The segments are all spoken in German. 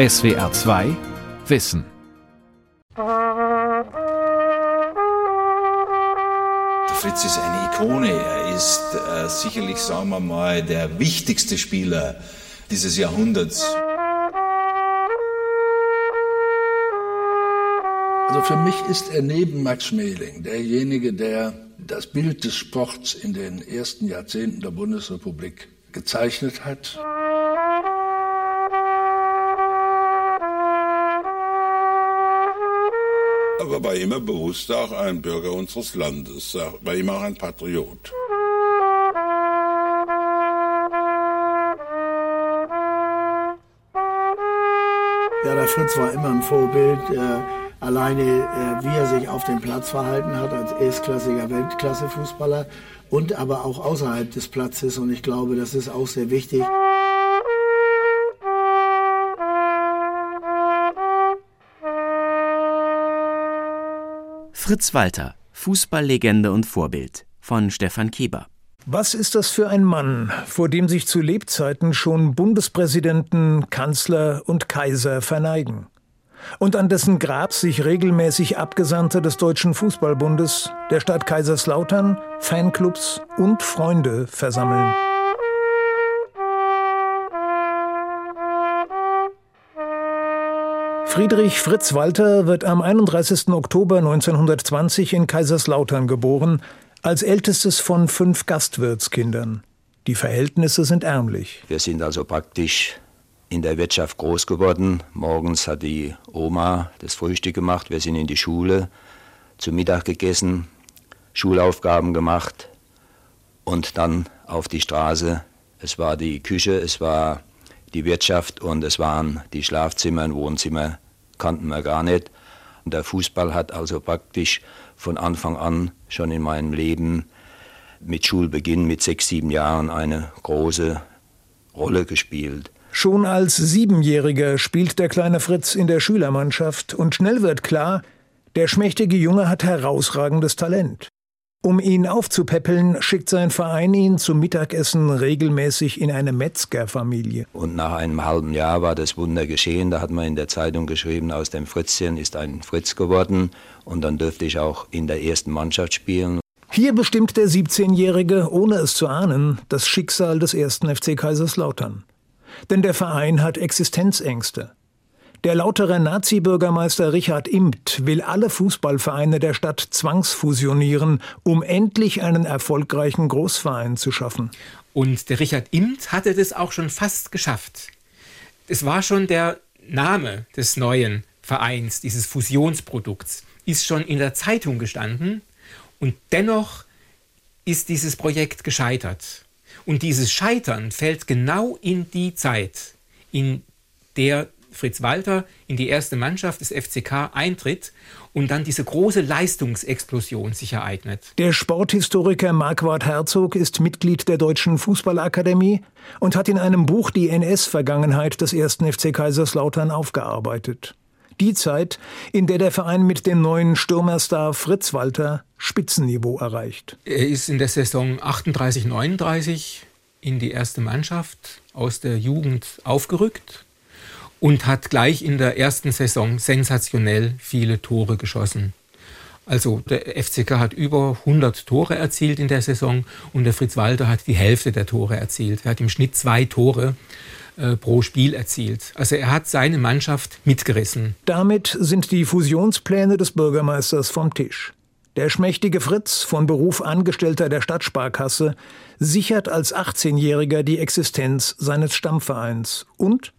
SWR 2 Wissen. Der Fritz ist eine Ikone. Er ist äh, sicherlich, sagen wir mal, der wichtigste Spieler dieses Jahrhunderts. Also für mich ist er neben Max Schmeling derjenige, der das Bild des Sports in den ersten Jahrzehnten der Bundesrepublik gezeichnet hat. Aber war immer bewusst auch ein Bürger unseres Landes, war immer auch ein Patriot. Ja, der Fritz war immer ein Vorbild. Äh, alleine, äh, wie er sich auf dem Platz verhalten hat als erstklassiger Weltklasse-Fußballer und aber auch außerhalb des Platzes. Und ich glaube, das ist auch sehr wichtig. Fritz Walter, Fußballlegende und Vorbild von Stefan Kieber. Was ist das für ein Mann, vor dem sich zu Lebzeiten schon Bundespräsidenten, Kanzler und Kaiser verneigen? Und an dessen Grab sich regelmäßig Abgesandte des Deutschen Fußballbundes, der Stadt Kaiserslautern, Fanclubs und Freunde versammeln. Friedrich Fritz Walter wird am 31. Oktober 1920 in Kaiserslautern geboren, als ältestes von fünf Gastwirtskindern. Die Verhältnisse sind ärmlich. Wir sind also praktisch in der Wirtschaft groß geworden. Morgens hat die Oma das Frühstück gemacht, wir sind in die Schule, zu Mittag gegessen, Schulaufgaben gemacht und dann auf die Straße. Es war die Küche, es war die Wirtschaft und es waren die Schlafzimmer und Wohnzimmer, kannten wir gar nicht. Und der Fußball hat also praktisch von Anfang an schon in meinem Leben mit Schulbeginn mit sechs, sieben Jahren eine große Rolle gespielt. Schon als Siebenjähriger spielt der kleine Fritz in der Schülermannschaft und schnell wird klar, der schmächtige Junge hat herausragendes Talent. Um ihn aufzupäppeln, schickt sein Verein ihn zum Mittagessen regelmäßig in eine Metzgerfamilie. Und nach einem halben Jahr war das Wunder geschehen. Da hat man in der Zeitung geschrieben, aus dem Fritzchen ist ein Fritz geworden. Und dann dürfte ich auch in der ersten Mannschaft spielen. Hier bestimmt der 17-Jährige, ohne es zu ahnen, das Schicksal des ersten FC Kaiserslautern. Denn der Verein hat Existenzängste. Der lautere Nazi-Bürgermeister Richard Impt will alle Fußballvereine der Stadt zwangsfusionieren, um endlich einen erfolgreichen Großverein zu schaffen. Und der Richard Impt hatte das auch schon fast geschafft. Es war schon der Name des neuen Vereins, dieses Fusionsprodukts, ist schon in der Zeitung gestanden und dennoch ist dieses Projekt gescheitert. Und dieses Scheitern fällt genau in die Zeit, in der Fritz Walter in die erste Mannschaft des FCK eintritt und dann diese große Leistungsexplosion sich ereignet. Der Sporthistoriker Marquardt Herzog ist Mitglied der Deutschen Fußballakademie und hat in einem Buch die NS-Vergangenheit des ersten FC Kaiserslautern aufgearbeitet. Die Zeit, in der der Verein mit dem neuen Stürmerstar Fritz Walter Spitzenniveau erreicht. Er ist in der Saison 38-39 in die erste Mannschaft aus der Jugend aufgerückt und hat gleich in der ersten Saison sensationell viele Tore geschossen. Also der FCK hat über 100 Tore erzielt in der Saison und der Fritz Walter hat die Hälfte der Tore erzielt. Er hat im Schnitt zwei Tore äh, pro Spiel erzielt. Also er hat seine Mannschaft mitgerissen. Damit sind die Fusionspläne des Bürgermeisters vom Tisch. Der schmächtige Fritz, von Beruf Angestellter der Stadtsparkasse, sichert als 18-Jähriger die Existenz seines Stammvereins und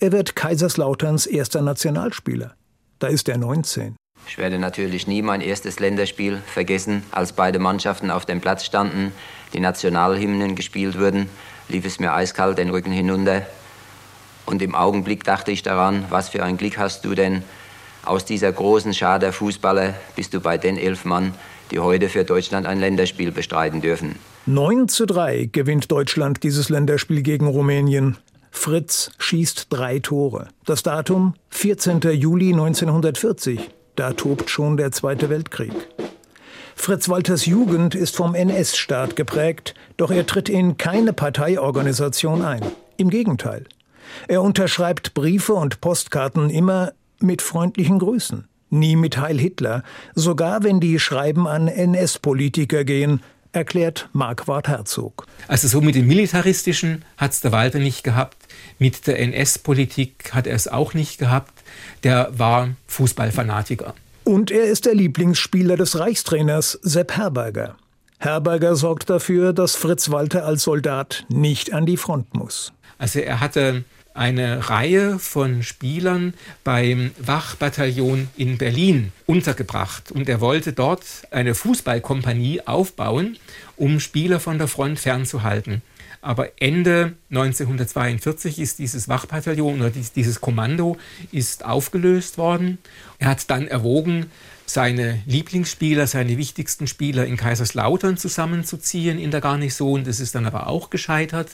er wird Kaiserslauterns erster Nationalspieler. Da ist er 19. Ich werde natürlich nie mein erstes Länderspiel vergessen, als beide Mannschaften auf dem Platz standen, die Nationalhymnen gespielt wurden, lief es mir eiskalt den Rücken hinunter. Und im Augenblick dachte ich daran, was für ein Glück hast du denn, aus dieser großen Schar der Fußballer bist du bei den elf Mann, die heute für Deutschland ein Länderspiel bestreiten dürfen. 9 zu 3 gewinnt Deutschland dieses Länderspiel gegen Rumänien. Fritz schießt drei Tore. Das Datum 14. Juli 1940. Da tobt schon der Zweite Weltkrieg. Fritz Walters Jugend ist vom NS-Staat geprägt, doch er tritt in keine Parteiorganisation ein. Im Gegenteil. Er unterschreibt Briefe und Postkarten immer mit freundlichen Grüßen, nie mit Heil Hitler, sogar wenn die Schreiben an NS-Politiker gehen, erklärt Marquardt Herzog. Also so mit dem Militaristischen hat es der Walter nicht gehabt, mit der NS-Politik hat er es auch nicht gehabt. Der war Fußballfanatiker. Und er ist der Lieblingsspieler des Reichstrainers Sepp Herberger. Herberger sorgt dafür, dass Fritz Walter als Soldat nicht an die Front muss. Also er hatte eine Reihe von Spielern beim Wachbataillon in Berlin untergebracht. Und er wollte dort eine Fußballkompanie aufbauen, um Spieler von der Front fernzuhalten. Aber Ende 1942 ist dieses Wachbataillon oder dieses Kommando ist aufgelöst worden. Er hat dann erwogen, seine Lieblingsspieler, seine wichtigsten Spieler in Kaiserslautern zusammenzuziehen in der Garnison. Das ist dann aber auch gescheitert.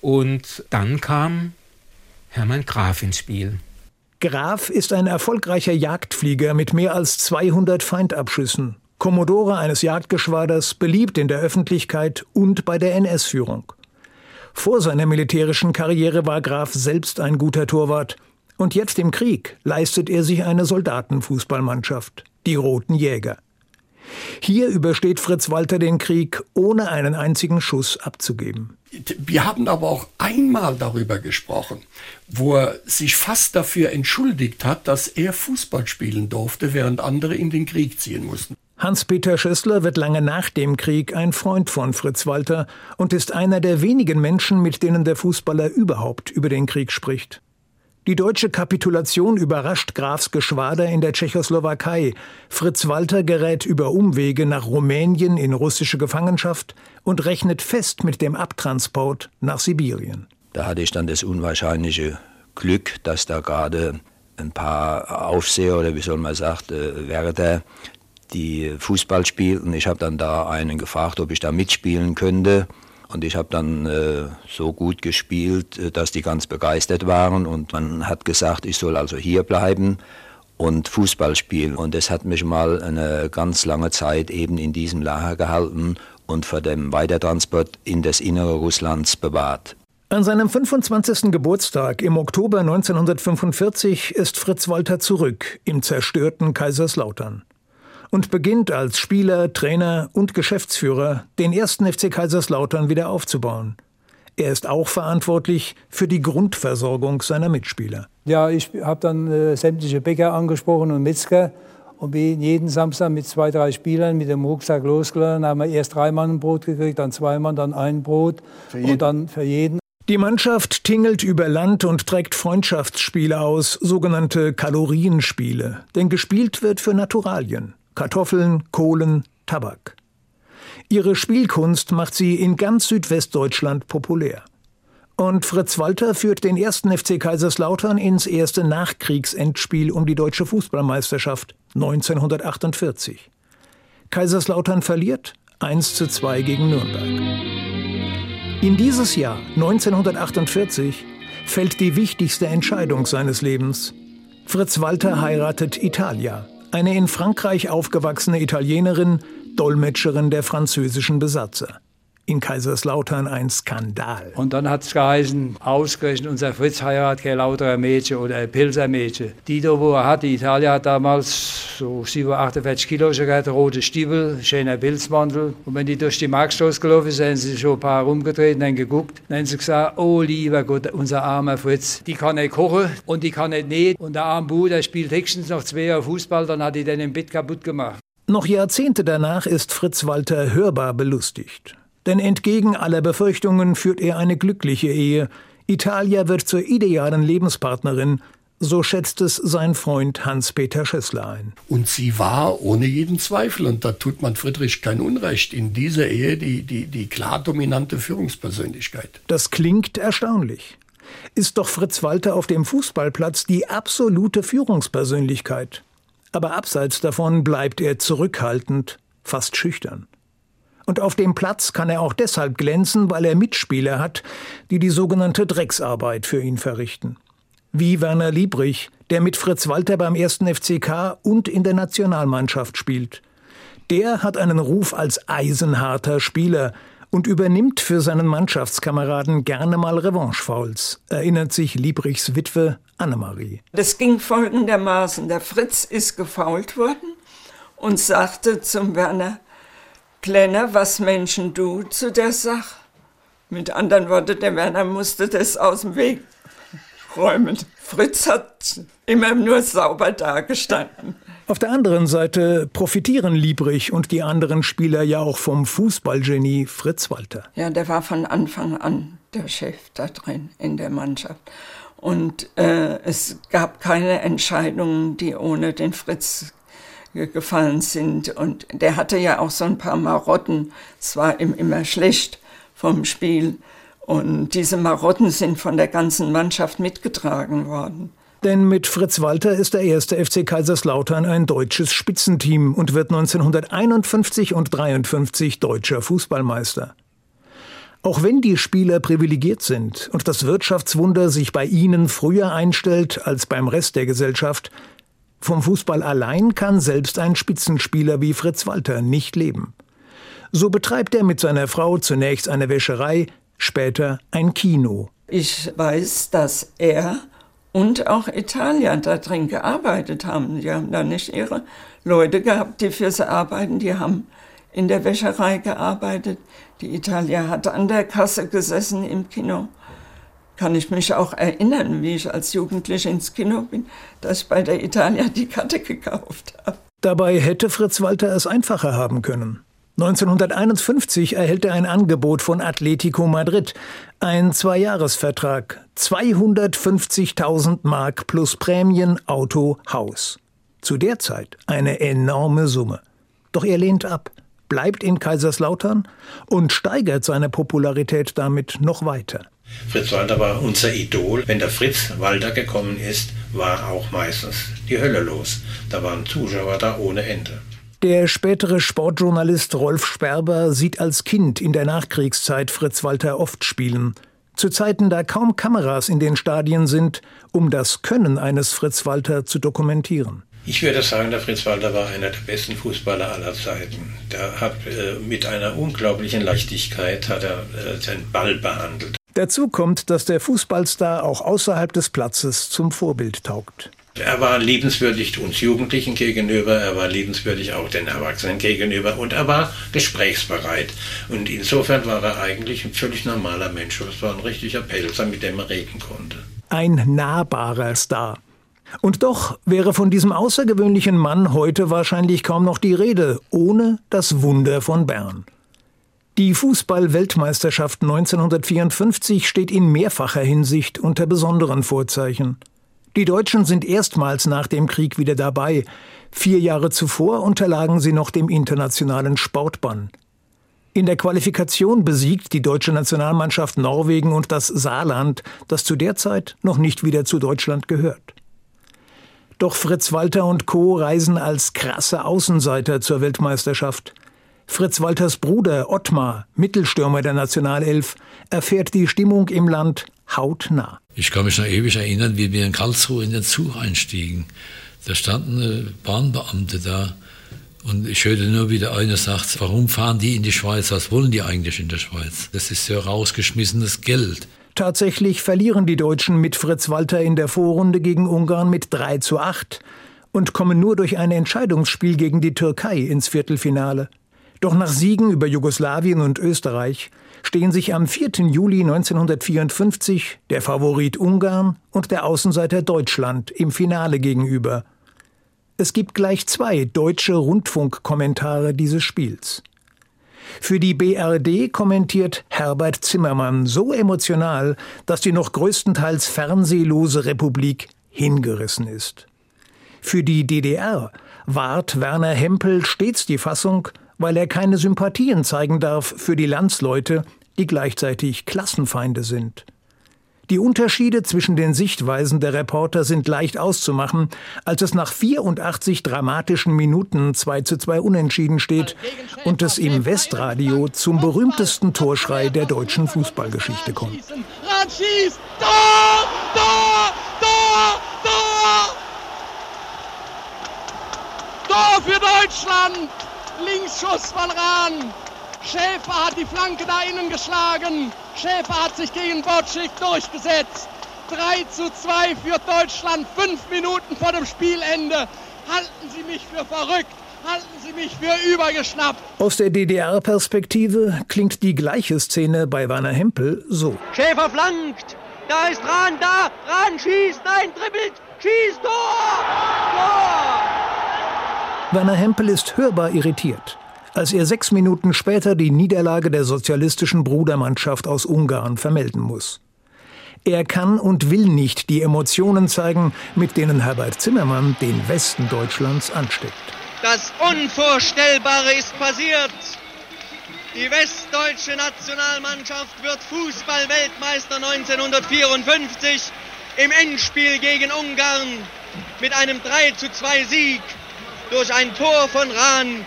Und dann kam Hermann Graf ins Spiel. Graf ist ein erfolgreicher Jagdflieger mit mehr als 200 Feindabschüssen, Kommodore eines Jagdgeschwaders, beliebt in der Öffentlichkeit und bei der NS-Führung. Vor seiner militärischen Karriere war Graf selbst ein guter Torwart. Und jetzt im Krieg leistet er sich eine Soldatenfußballmannschaft, die Roten Jäger. Hier übersteht Fritz Walter den Krieg, ohne einen einzigen Schuss abzugeben. Wir haben aber auch einmal darüber gesprochen, wo er sich fast dafür entschuldigt hat, dass er Fußball spielen durfte, während andere in den Krieg ziehen mussten. Hans-Peter Schössler wird lange nach dem Krieg ein Freund von Fritz Walter und ist einer der wenigen Menschen, mit denen der Fußballer überhaupt über den Krieg spricht. Die deutsche Kapitulation überrascht Grafs Geschwader in der Tschechoslowakei. Fritz Walter gerät über Umwege nach Rumänien in russische Gefangenschaft und rechnet fest mit dem Abtransport nach Sibirien. Da hatte ich dann das unwahrscheinliche Glück, dass da gerade ein paar Aufseher oder wie soll man sagen, äh, Wärter, die Fußball spielten. Ich habe dann da einen gefragt, ob ich da mitspielen könnte. Und ich habe dann äh, so gut gespielt, äh, dass die ganz begeistert waren. Und man hat gesagt, ich soll also hier bleiben und Fußball spielen. Und das hat mich mal eine ganz lange Zeit eben in diesem Lager gehalten und vor dem Weitertransport in das Innere Russlands bewahrt. An seinem 25. Geburtstag im Oktober 1945 ist Fritz Walter zurück im zerstörten Kaiserslautern und beginnt als Spieler, Trainer und Geschäftsführer den ersten FC Kaiserslautern wieder aufzubauen. Er ist auch verantwortlich für die Grundversorgung seiner Mitspieler. Ja, ich habe dann äh, sämtliche Bäcker angesprochen und Metzger und bin jeden Samstag mit zwei, drei Spielern mit dem Rucksack losgeladen. Dann haben wir erst drei Mann ein Brot gekriegt, dann zwei Mann, dann ein Brot und dann für jeden. Die Mannschaft tingelt über Land und trägt Freundschaftsspiele aus, sogenannte Kalorienspiele. Denn gespielt wird für Naturalien. Kartoffeln, Kohlen, Tabak. Ihre Spielkunst macht sie in ganz Südwestdeutschland populär. Und Fritz Walter führt den ersten FC Kaiserslautern ins erste Nachkriegsendspiel um die deutsche Fußballmeisterschaft 1948. Kaiserslautern verliert 1 zu 2 gegen Nürnberg. In dieses Jahr 1948 fällt die wichtigste Entscheidung seines Lebens. Fritz Walter heiratet Italia, eine in Frankreich aufgewachsene Italienerin, Dolmetscherin der französischen Besatzer. In Kaiserslautern ein Skandal. Und dann hat es geheißen, ausgerechnet unser Fritz heiratet kein lauterer Mädchen oder ein Pilser Mädchen. Die da, wo er hat, die Italien hat damals so 48 Kilo gehabt, rote Stiefel, schöner Pilzmantel. Und wenn die durch die Marktstraße gelaufen sind, haben sie schon ein paar rumgedreht und dann geguckt. Dann haben sie gesagt, oh lieber Gott, unser armer Fritz, die kann nicht kochen und die kann nicht nähen. Und der arme Bu, der spielt höchstens noch zwei Jahre Fußball, dann hat die den im Bett kaputt gemacht. Noch Jahrzehnte danach ist Fritz Walter hörbar belustigt. Denn entgegen aller Befürchtungen führt er eine glückliche Ehe. Italia wird zur idealen Lebenspartnerin, so schätzt es sein Freund Hans-Peter Schössler ein. Und sie war ohne jeden Zweifel, und da tut man Friedrich kein Unrecht, in dieser Ehe die, die, die klar dominante Führungspersönlichkeit. Das klingt erstaunlich. Ist doch Fritz Walter auf dem Fußballplatz die absolute Führungspersönlichkeit. Aber abseits davon bleibt er zurückhaltend, fast schüchtern. Und auf dem Platz kann er auch deshalb glänzen, weil er Mitspieler hat, die die sogenannte Drecksarbeit für ihn verrichten. Wie Werner Liebrich, der mit Fritz Walter beim ersten FCK und in der Nationalmannschaft spielt. Der hat einen Ruf als eisenharter Spieler und übernimmt für seinen Mannschaftskameraden gerne mal Revanchefouls, erinnert sich Liebrichs Witwe Annemarie. Das ging folgendermaßen. Der Fritz ist gefault worden und sagte zum Werner, Kleiner, was Menschen du zu der Sache? Mit anderen Worten, der Werner musste das aus dem Weg räumen. Fritz hat immer nur sauber dagestanden. Auf der anderen Seite profitieren Liebrich und die anderen Spieler ja auch vom Fußballgenie Fritz Walter. Ja, der war von Anfang an der Chef da drin in der Mannschaft. Und äh, es gab keine Entscheidungen, die ohne den Fritz gefallen sind. Und der hatte ja auch so ein paar Marotten. Es war ihm immer schlecht vom Spiel. Und diese Marotten sind von der ganzen Mannschaft mitgetragen worden. Denn mit Fritz Walter ist der erste FC Kaiserslautern ein deutsches Spitzenteam und wird 1951 und 53 deutscher Fußballmeister. Auch wenn die Spieler privilegiert sind und das Wirtschaftswunder sich bei ihnen früher einstellt als beim Rest der Gesellschaft, vom Fußball allein kann selbst ein Spitzenspieler wie Fritz Walter nicht leben. So betreibt er mit seiner Frau zunächst eine Wäscherei, später ein Kino. Ich weiß, dass er und auch Italia da drin gearbeitet haben. Die haben da nicht ihre Leute gehabt, die für sie arbeiten. Die haben in der Wäscherei gearbeitet. Die Italia hat an der Kasse gesessen im Kino. Kann ich mich auch erinnern, wie ich als Jugendliche ins Kino bin, dass ich bei der Italia die Karte gekauft habe. Dabei hätte Fritz Walter es einfacher haben können. 1951 erhält er ein Angebot von Atletico Madrid, ein Zweijahresvertrag, 250.000 Mark plus Prämien, Auto, Haus. Zu der Zeit eine enorme Summe. Doch er lehnt ab, bleibt in Kaiserslautern und steigert seine Popularität damit noch weiter. Fritz Walter war unser Idol. Wenn der Fritz Walter gekommen ist, war auch meistens die Hölle los. Da waren Zuschauer da ohne Ende. Der spätere Sportjournalist Rolf Sperber sieht als Kind in der Nachkriegszeit Fritz Walter oft spielen. Zu Zeiten, da kaum Kameras in den Stadien sind, um das Können eines Fritz Walter zu dokumentieren. Ich würde sagen, der Fritz Walter war einer der besten Fußballer aller Zeiten. Der hat äh, mit einer unglaublichen Leichtigkeit hat er äh, den Ball behandelt. Dazu kommt, dass der Fußballstar auch außerhalb des Platzes zum Vorbild taugt. Er war liebenswürdig uns Jugendlichen gegenüber, er war liebenswürdig auch den Erwachsenen gegenüber und er war gesprächsbereit. Und insofern war er eigentlich ein völlig normaler Mensch. Es war ein richtiger Pelzer, mit dem er reden konnte. Ein nahbarer Star. Und doch wäre von diesem außergewöhnlichen Mann heute wahrscheinlich kaum noch die Rede, ohne das Wunder von Bern. Die Fußball-Weltmeisterschaft 1954 steht in mehrfacher Hinsicht unter besonderen Vorzeichen. Die Deutschen sind erstmals nach dem Krieg wieder dabei. Vier Jahre zuvor unterlagen sie noch dem internationalen Sportbann. In der Qualifikation besiegt die deutsche Nationalmannschaft Norwegen und das Saarland, das zu der Zeit noch nicht wieder zu Deutschland gehört. Doch Fritz Walter und Co. reisen als krasse Außenseiter zur Weltmeisterschaft. Fritz Walters Bruder Ottmar, Mittelstürmer der Nationalelf, erfährt die Stimmung im Land hautnah. Ich kann mich noch ewig erinnern, wie wir in Karlsruhe in den Zug einstiegen. Da standen Bahnbeamte da und ich hörte nur, wie der eine sagt, warum fahren die in die Schweiz? Was wollen die eigentlich in der Schweiz? Das ist ja rausgeschmissenes Geld. Tatsächlich verlieren die Deutschen mit Fritz Walter in der Vorrunde gegen Ungarn mit 3 zu 8 und kommen nur durch ein Entscheidungsspiel gegen die Türkei ins Viertelfinale. Doch nach Siegen über Jugoslawien und Österreich stehen sich am 4. Juli 1954 der Favorit Ungarn und der Außenseiter Deutschland im Finale gegenüber. Es gibt gleich zwei deutsche Rundfunkkommentare dieses Spiels. Für die BRD kommentiert Herbert Zimmermann so emotional, dass die noch größtenteils fernsehlose Republik hingerissen ist. Für die DDR wahrt Werner Hempel stets die Fassung, weil er keine Sympathien zeigen darf für die Landsleute, die gleichzeitig Klassenfeinde sind. Die Unterschiede zwischen den Sichtweisen der Reporter sind leicht auszumachen, als es nach 84 dramatischen Minuten 2 zu 2 unentschieden steht und es im Westradio zum berühmtesten Torschrei der deutschen Fußballgeschichte kommt. Ratschieß! Tor! Tor! Tor! Tor! Tor für Deutschland! Linksschuss von Rahn! Schäfer hat die Flanke da innen geschlagen. Schäfer hat sich gegen Botschik durchgesetzt. 3 zu 2 für Deutschland, fünf Minuten vor dem Spielende. Halten Sie mich für verrückt. Halten Sie mich für übergeschnappt. Aus der DDR-Perspektive klingt die gleiche Szene bei Werner Hempel so. Schäfer flankt. Da ist Rahn, da. Rahn schießt, nein, dribbelt, schießt, Tor! Tor! Werner Hempel ist hörbar irritiert, als er sechs Minuten später die Niederlage der sozialistischen Brudermannschaft aus Ungarn vermelden muss. Er kann und will nicht die Emotionen zeigen, mit denen Herbert Zimmermann den Westen Deutschlands ansteckt. Das Unvorstellbare ist passiert. Die westdeutsche Nationalmannschaft wird Fußballweltmeister 1954 im Endspiel gegen Ungarn mit einem 3 zu 2 Sieg durch ein Tor von Rahn.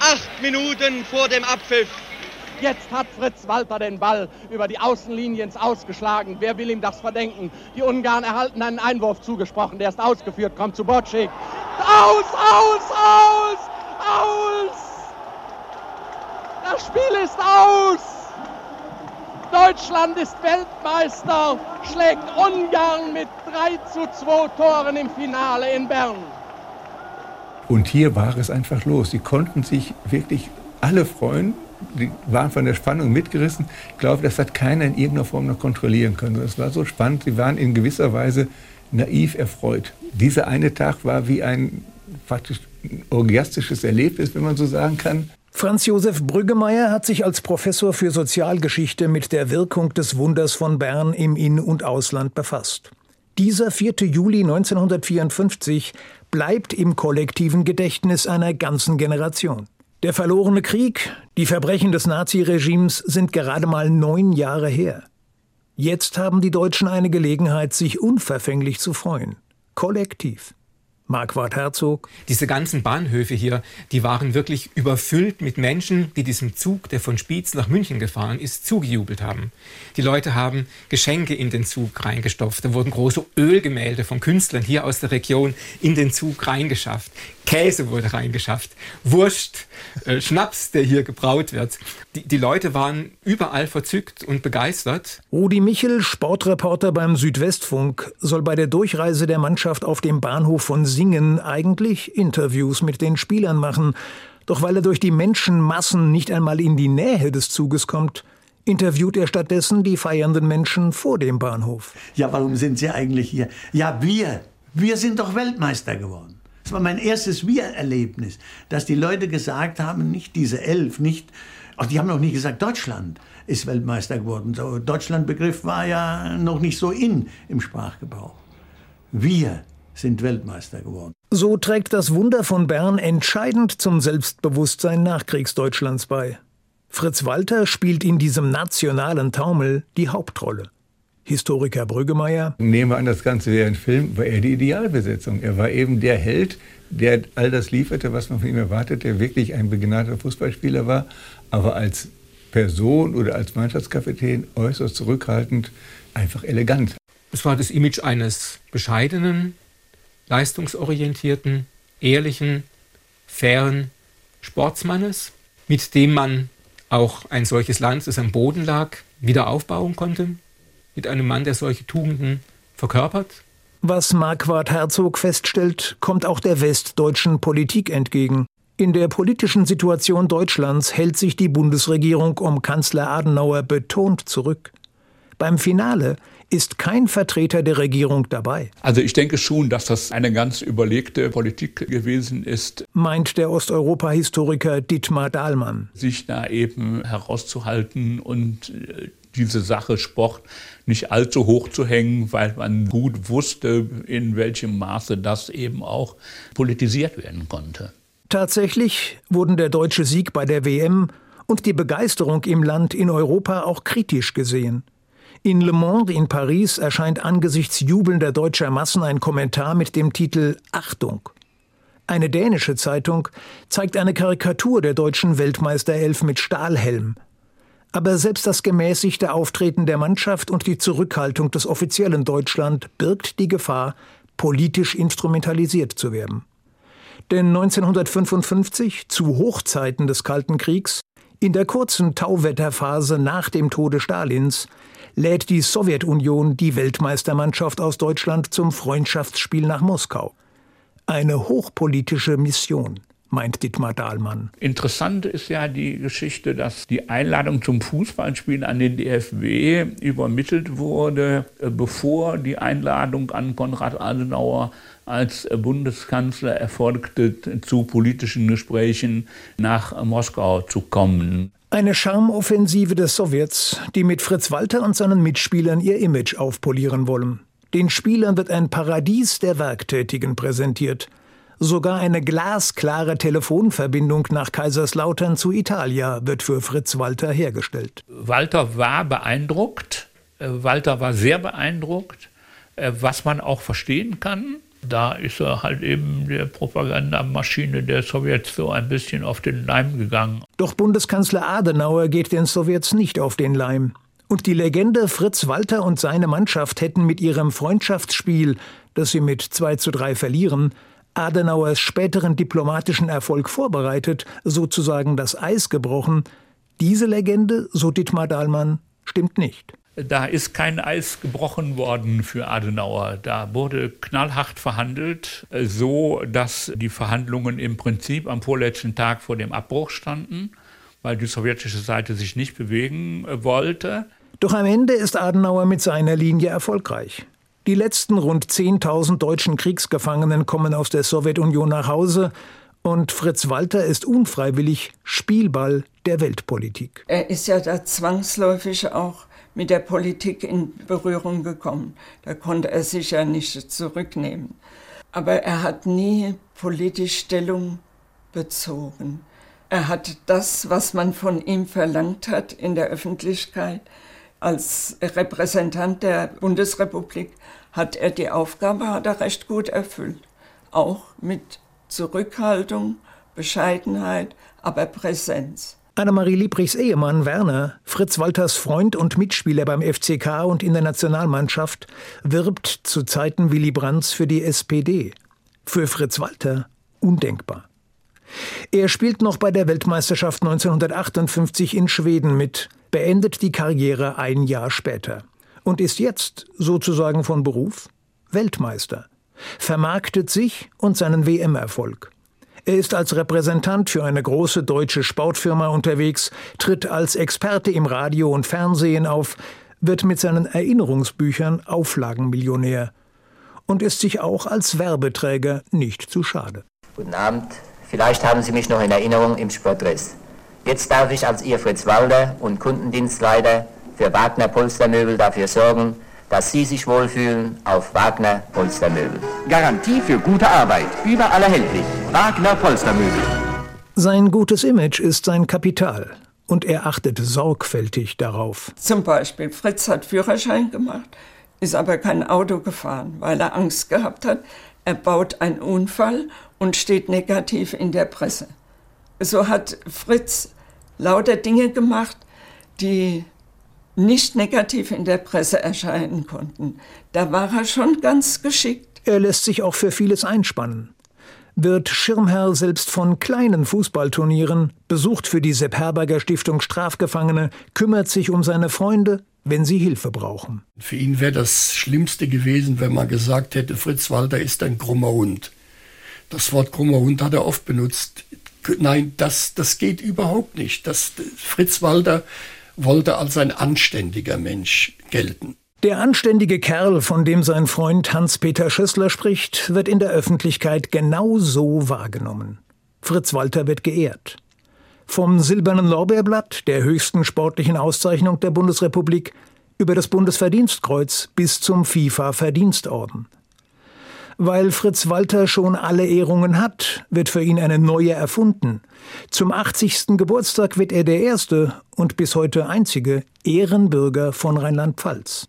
Acht Minuten vor dem Abpfiff. Jetzt hat Fritz Walter den Ball über die Außenlinie ins Ausgeschlagen. Wer will ihm das verdenken? Die Ungarn erhalten einen Einwurf zugesprochen. Der ist ausgeführt, kommt zu Bocik. Aus, aus, aus, aus! Das Spiel ist aus! Deutschland ist Weltmeister, schlägt Ungarn mit 3 zu 2 Toren im Finale in Bern. Und hier war es einfach los. Sie konnten sich wirklich alle freuen. Die waren von der Spannung mitgerissen. Ich glaube, das hat keiner in irgendeiner Form noch kontrollieren können. Es war so spannend. Sie waren in gewisser Weise naiv erfreut. Dieser eine Tag war wie ein faktisch orgiastisches Erlebnis, wenn man so sagen kann. Franz Josef Brüggemeier hat sich als Professor für Sozialgeschichte mit der Wirkung des Wunders von Bern im In- und Ausland befasst. Dieser 4. Juli 1954 bleibt im kollektiven Gedächtnis einer ganzen Generation. Der verlorene Krieg, die Verbrechen des Naziregimes sind gerade mal neun Jahre her. Jetzt haben die Deutschen eine Gelegenheit, sich unverfänglich zu freuen. Kollektiv. Marquardt Herzog. Diese ganzen Bahnhöfe hier, die waren wirklich überfüllt mit Menschen, die diesem Zug, der von Spiez nach München gefahren ist, zugejubelt haben. Die Leute haben Geschenke in den Zug reingestopft. Da wurden große Ölgemälde von Künstlern hier aus der Region in den Zug reingeschafft. Käse wurde reingeschafft. Wurst, äh, Schnaps, der hier gebraut wird. Die, die Leute waren überall verzückt und begeistert. Rudi Michel, Sportreporter beim Südwestfunk, soll bei der Durchreise der Mannschaft auf dem Bahnhof von Singen eigentlich Interviews mit den Spielern machen. Doch weil er durch die Menschenmassen nicht einmal in die Nähe des Zuges kommt, interviewt er stattdessen die feiernden Menschen vor dem Bahnhof. Ja, warum sind Sie eigentlich hier? Ja, wir. Wir sind doch Weltmeister geworden. Das war mein erstes Wir-Erlebnis, dass die Leute gesagt haben, nicht diese elf, nicht, auch die haben noch nie gesagt, Deutschland ist Weltmeister geworden. So, Deutschland-Begriff war ja noch nicht so in im Sprachgebrauch. Wir sind Weltmeister geworden. So trägt das Wunder von Bern entscheidend zum Selbstbewusstsein Nachkriegsdeutschlands bei. Fritz Walter spielt in diesem nationalen Taumel die Hauptrolle. Historiker Brüggemeier. Nehmen wir an, das Ganze wäre ein Film, war er die Idealbesetzung. Er war eben der Held, der all das lieferte, was man von ihm erwartet, der wirklich ein begnadeter Fußballspieler war, aber als Person oder als Mannschaftskapitän äußerst zurückhaltend, einfach elegant. Es war das Image eines bescheidenen, leistungsorientierten, ehrlichen, fairen Sportsmannes, mit dem man auch ein solches Land, das am Boden lag, wieder aufbauen konnte, mit einem Mann, der solche Tugenden verkörpert. Was Marquardt Herzog feststellt, kommt auch der westdeutschen Politik entgegen. In der politischen Situation Deutschlands hält sich die Bundesregierung um Kanzler Adenauer betont zurück. Beim Finale ist kein Vertreter der Regierung dabei. Also ich denke schon, dass das eine ganz überlegte Politik gewesen ist. Meint der Osteuropa-Historiker Dietmar Dahlmann. Sich da eben herauszuhalten und diese Sache Sport nicht allzu hoch zu hängen, weil man gut wusste, in welchem Maße das eben auch politisiert werden konnte. Tatsächlich wurden der deutsche Sieg bei der WM und die Begeisterung im Land in Europa auch kritisch gesehen. In Le Monde in Paris erscheint angesichts jubelnder deutscher Massen ein Kommentar mit dem Titel Achtung. Eine dänische Zeitung zeigt eine Karikatur der deutschen Weltmeisterelf mit Stahlhelm. Aber selbst das gemäßigte Auftreten der Mannschaft und die Zurückhaltung des offiziellen Deutschland birgt die Gefahr, politisch instrumentalisiert zu werden. Denn 1955, zu Hochzeiten des Kalten Kriegs, In der kurzen Tauwetterphase nach dem Tode Stalins lädt die Sowjetunion die Weltmeistermannschaft aus Deutschland zum Freundschaftsspiel nach Moskau. Eine hochpolitische Mission meint Dietmar Dahlmann. Interessant ist ja die Geschichte, dass die Einladung zum Fußballspiel an den DFW übermittelt wurde, äh, bevor die Einladung an Konrad Adenauer als Bundeskanzler erfolgte, zu politischen Gesprächen nach Moskau zu kommen. Eine Charmoffensive des Sowjets, die mit Fritz Walter und seinen Mitspielern ihr Image aufpolieren wollen. Den Spielern wird ein Paradies der Werktätigen präsentiert. Sogar eine glasklare Telefonverbindung nach Kaiserslautern zu Italia wird für Fritz Walter hergestellt. Walter war beeindruckt. Äh, Walter war sehr beeindruckt, äh, was man auch verstehen kann. Da ist er halt eben der Propagandamaschine der Sowjets so ein bisschen auf den Leim gegangen. Doch Bundeskanzler Adenauer geht den Sowjets nicht auf den Leim. Und die Legende Fritz Walter und seine Mannschaft hätten mit ihrem Freundschaftsspiel, das sie mit 2 zu 3 verlieren, Adenauers späteren diplomatischen Erfolg vorbereitet, sozusagen das Eis gebrochen. Diese Legende, so Dietmar Dahlmann, stimmt nicht. Da ist kein Eis gebrochen worden für Adenauer. Da wurde knallhart verhandelt, so dass die Verhandlungen im Prinzip am vorletzten Tag vor dem Abbruch standen, weil die sowjetische Seite sich nicht bewegen wollte. Doch am Ende ist Adenauer mit seiner Linie erfolgreich. Die letzten rund 10.000 deutschen Kriegsgefangenen kommen aus der Sowjetunion nach Hause und Fritz Walter ist unfreiwillig Spielball der Weltpolitik. Er ist ja da zwangsläufig auch mit der Politik in Berührung gekommen. Da konnte er sich ja nicht zurücknehmen. Aber er hat nie politisch Stellung bezogen. Er hat das, was man von ihm verlangt hat in der Öffentlichkeit, als Repräsentant der Bundesrepublik hat er die Aufgabe, hat er recht gut erfüllt. Auch mit Zurückhaltung, Bescheidenheit, aber Präsenz. Annemarie Liebrichs Ehemann Werner, Fritz Walters Freund und Mitspieler beim FCK und in der Nationalmannschaft, wirbt zu Zeiten Willy Brandts für die SPD. Für Fritz Walter undenkbar. Er spielt noch bei der Weltmeisterschaft 1958 in Schweden mit, beendet die Karriere ein Jahr später und ist jetzt sozusagen von Beruf Weltmeister, vermarktet sich und seinen WM-Erfolg. Er ist als Repräsentant für eine große deutsche Sportfirma unterwegs, tritt als Experte im Radio und Fernsehen auf, wird mit seinen Erinnerungsbüchern Auflagenmillionär und ist sich auch als Werbeträger nicht zu schade. Guten Abend. Vielleicht haben Sie mich noch in Erinnerung im Sportdress. Jetzt darf ich als Ihr Fritz Walder und Kundendienstleiter für Wagner Polstermöbel dafür sorgen, dass Sie sich wohlfühlen auf Wagner Polstermöbel. Garantie für gute Arbeit. Überall erhältlich. Wagner Polstermöbel. Sein gutes Image ist sein Kapital. Und er achtet sorgfältig darauf. Zum Beispiel, Fritz hat Führerschein gemacht, ist aber kein Auto gefahren, weil er Angst gehabt hat, er baut einen Unfall und steht negativ in der Presse. So hat Fritz lauter Dinge gemacht, die nicht negativ in der Presse erscheinen konnten. Da war er schon ganz geschickt. Er lässt sich auch für vieles einspannen. Wird Schirmherr selbst von kleinen Fußballturnieren, besucht für die Sepp Herberger Stiftung Strafgefangene, kümmert sich um seine Freunde, wenn sie Hilfe brauchen. Für ihn wäre das Schlimmste gewesen, wenn man gesagt hätte, Fritz Walter ist ein krummer Hund. Das Wort krummer Hund hat er oft benutzt. Nein, das, das geht überhaupt nicht. Das, Fritz Walter wollte als ein anständiger Mensch gelten. Der anständige Kerl, von dem sein Freund Hans-Peter Schössler spricht, wird in der Öffentlichkeit genau so wahrgenommen. Fritz Walter wird geehrt. Vom Silbernen Lorbeerblatt, der höchsten sportlichen Auszeichnung der Bundesrepublik, über das Bundesverdienstkreuz bis zum FIFA-Verdienstorden. Weil Fritz Walter schon alle Ehrungen hat, wird für ihn eine neue erfunden. Zum 80. Geburtstag wird er der erste und bis heute einzige Ehrenbürger von Rheinland-Pfalz.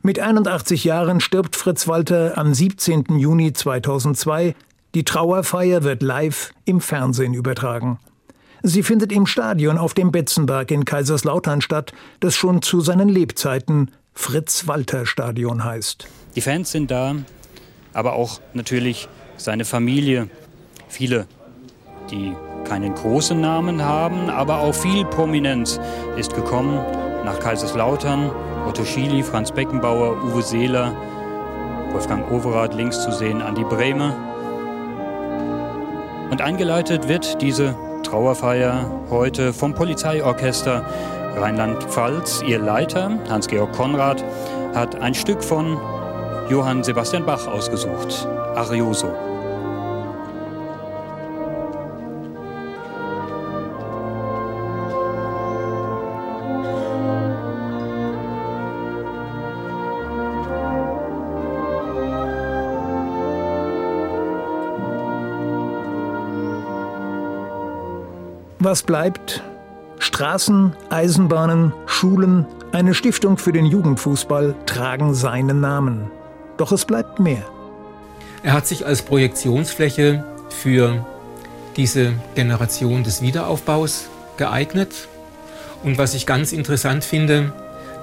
Mit 81 Jahren stirbt Fritz Walter am 17. Juni 2002. Die Trauerfeier wird live im Fernsehen übertragen. Sie findet im Stadion auf dem Betzenberg in Kaiserslautern statt, das schon zu seinen Lebzeiten Fritz-Walter-Stadion heißt. Die Fans sind da, aber auch natürlich seine Familie. Viele, die keinen großen Namen haben, aber auch viel Prominenz ist gekommen nach Kaiserslautern. Otto Schily, Franz Beckenbauer, Uwe Seeler, Wolfgang Overath links zu sehen, Andi Brehme. Und eingeleitet wird diese Trauerfeier heute vom Polizeiorchester Rheinland-Pfalz. Ihr Leiter, Hans-Georg Konrad, hat ein Stück von Johann Sebastian Bach ausgesucht, Arioso. Was bleibt? Straßen, Eisenbahnen, Schulen, eine Stiftung für den Jugendfußball tragen seinen Namen. Doch es bleibt mehr. Er hat sich als Projektionsfläche für diese Generation des Wiederaufbaus geeignet. Und was ich ganz interessant finde,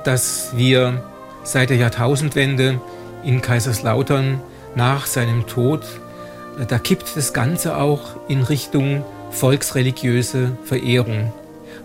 dass wir seit der Jahrtausendwende in Kaiserslautern nach seinem Tod, da kippt das Ganze auch in Richtung volksreligiöse Verehrung.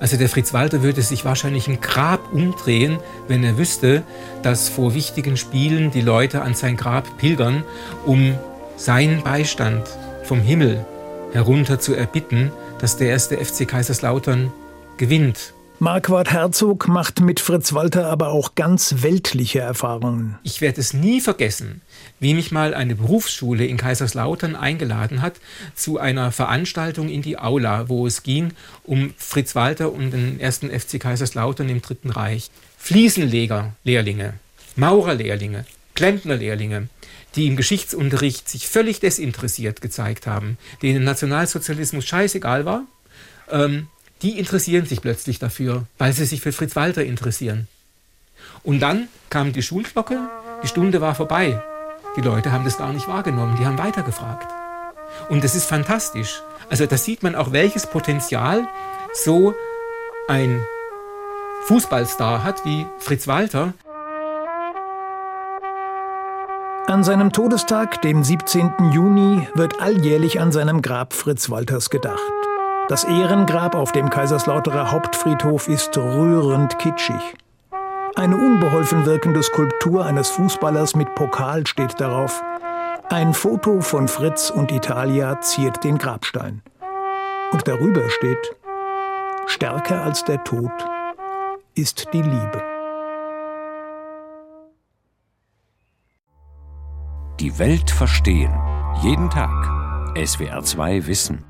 Also der Fritz Walter würde sich wahrscheinlich im Grab umdrehen, wenn er wüsste, dass vor wichtigen Spielen die Leute an sein Grab pilgern, um seinen Beistand vom Himmel herunter zu erbitten, dass der erste FC Kaiserslautern gewinnt. Marquardt Herzog macht mit Fritz Walter aber auch ganz weltliche Erfahrungen. Ich werde es nie vergessen, wie mich mal eine Berufsschule in Kaiserslautern eingeladen hat zu einer Veranstaltung in die Aula, wo es ging um Fritz Walter und den ersten FC Kaiserslautern im Dritten Reich. Fliesenleger-Lehrlinge, Maurerlehrlinge, Klempnerlehrlinge, die im Geschichtsunterricht sich völlig desinteressiert gezeigt haben, denen Nationalsozialismus scheißegal war. Ähm, die interessieren sich plötzlich dafür, weil sie sich für Fritz Walter interessieren. Und dann kam die Schulglocke, die Stunde war vorbei. Die Leute haben das gar nicht wahrgenommen, die haben weitergefragt. Und das ist fantastisch. Also da sieht man auch, welches Potenzial so ein Fußballstar hat wie Fritz Walter. An seinem Todestag, dem 17. Juni, wird alljährlich an seinem Grab Fritz Walters gedacht. Das Ehrengrab auf dem Kaiserslauterer Hauptfriedhof ist rührend kitschig. Eine unbeholfen wirkende Skulptur eines Fußballers mit Pokal steht darauf. Ein Foto von Fritz und Italia ziert den Grabstein. Und darüber steht, stärker als der Tod ist die Liebe. Die Welt verstehen. Jeden Tag. SWR2 Wissen.